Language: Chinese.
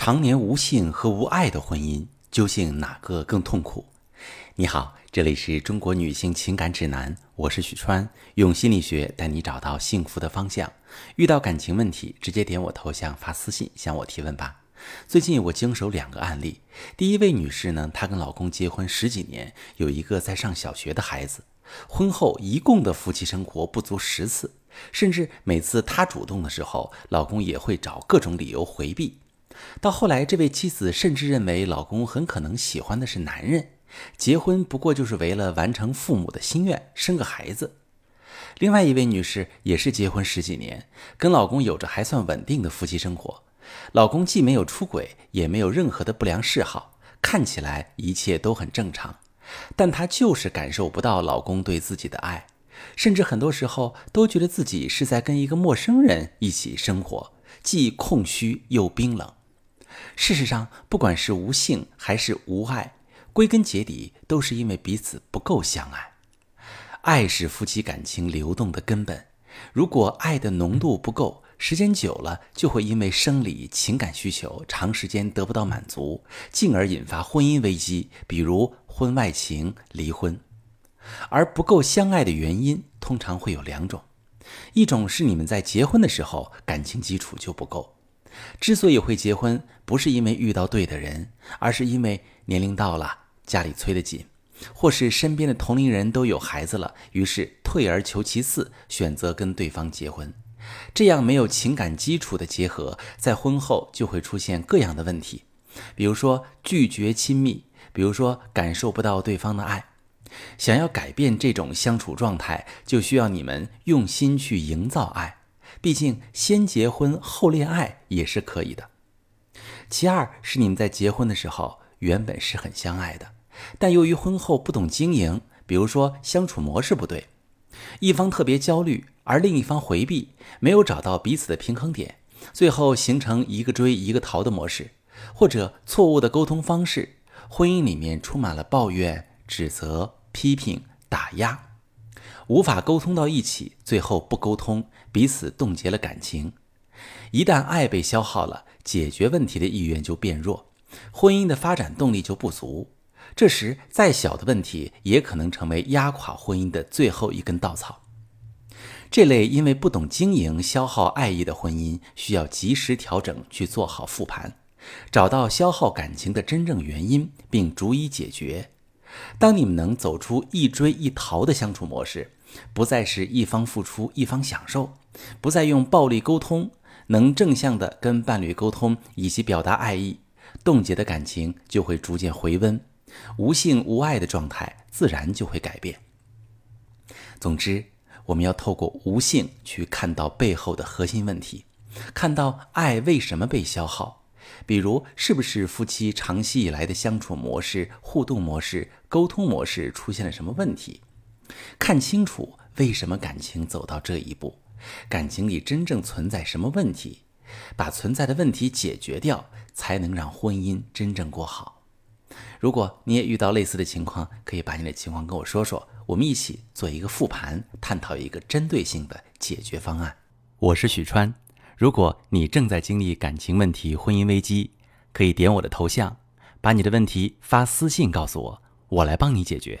常年无性和无爱的婚姻，究竟哪个更痛苦？你好，这里是中国女性情感指南，我是许川，用心理学带你找到幸福的方向。遇到感情问题，直接点我头像发私信向我提问吧。最近我经手两个案例，第一位女士呢，她跟老公结婚十几年，有一个在上小学的孩子，婚后一共的夫妻生活不足十次，甚至每次她主动的时候，老公也会找各种理由回避。到后来，这位妻子甚至认为老公很可能喜欢的是男人，结婚不过就是为了完成父母的心愿，生个孩子。另外一位女士也是结婚十几年，跟老公有着还算稳定的夫妻生活，老公既没有出轨，也没有任何的不良嗜好，看起来一切都很正常，但她就是感受不到老公对自己的爱，甚至很多时候都觉得自己是在跟一个陌生人一起生活，既空虚又冰冷。事实上，不管是无性还是无爱，归根结底都是因为彼此不够相爱。爱是夫妻感情流动的根本，如果爱的浓度不够，时间久了就会因为生理情感需求长时间得不到满足，进而引发婚姻危机，比如婚外情、离婚。而不够相爱的原因通常会有两种，一种是你们在结婚的时候感情基础就不够。之所以会结婚，不是因为遇到对的人，而是因为年龄到了，家里催得紧，或是身边的同龄人都有孩子了，于是退而求其次，选择跟对方结婚。这样没有情感基础的结合，在婚后就会出现各样的问题，比如说拒绝亲密，比如说感受不到对方的爱。想要改变这种相处状态，就需要你们用心去营造爱。毕竟，先结婚后恋爱也是可以的。其二是你们在结婚的时候原本是很相爱的，但由于婚后不懂经营，比如说相处模式不对，一方特别焦虑，而另一方回避，没有找到彼此的平衡点，最后形成一个追一个逃的模式，或者错误的沟通方式，婚姻里面充满了抱怨、指责、批评、打压。无法沟通到一起，最后不沟通，彼此冻结了感情。一旦爱被消耗了，解决问题的意愿就变弱，婚姻的发展动力就不足。这时，再小的问题也可能成为压垮婚姻的最后一根稻草。这类因为不懂经营消耗爱意的婚姻，需要及时调整，去做好复盘，找到消耗感情的真正原因，并逐一解决。当你们能走出一追一逃的相处模式。不再是一方付出一方享受，不再用暴力沟通，能正向的跟伴侣沟通以及表达爱意，冻结的感情就会逐渐回温，无性无爱的状态自然就会改变。总之，我们要透过无性去看到背后的核心问题，看到爱为什么被消耗，比如是不是夫妻长期以来的相处模式、互动模式、沟通模式出现了什么问题。看清楚为什么感情走到这一步，感情里真正存在什么问题，把存在的问题解决掉，才能让婚姻真正过好。如果你也遇到类似的情况，可以把你的情况跟我说说，我们一起做一个复盘，探讨一个针对性的解决方案。我是许川，如果你正在经历感情问题、婚姻危机，可以点我的头像，把你的问题发私信告诉我，我来帮你解决。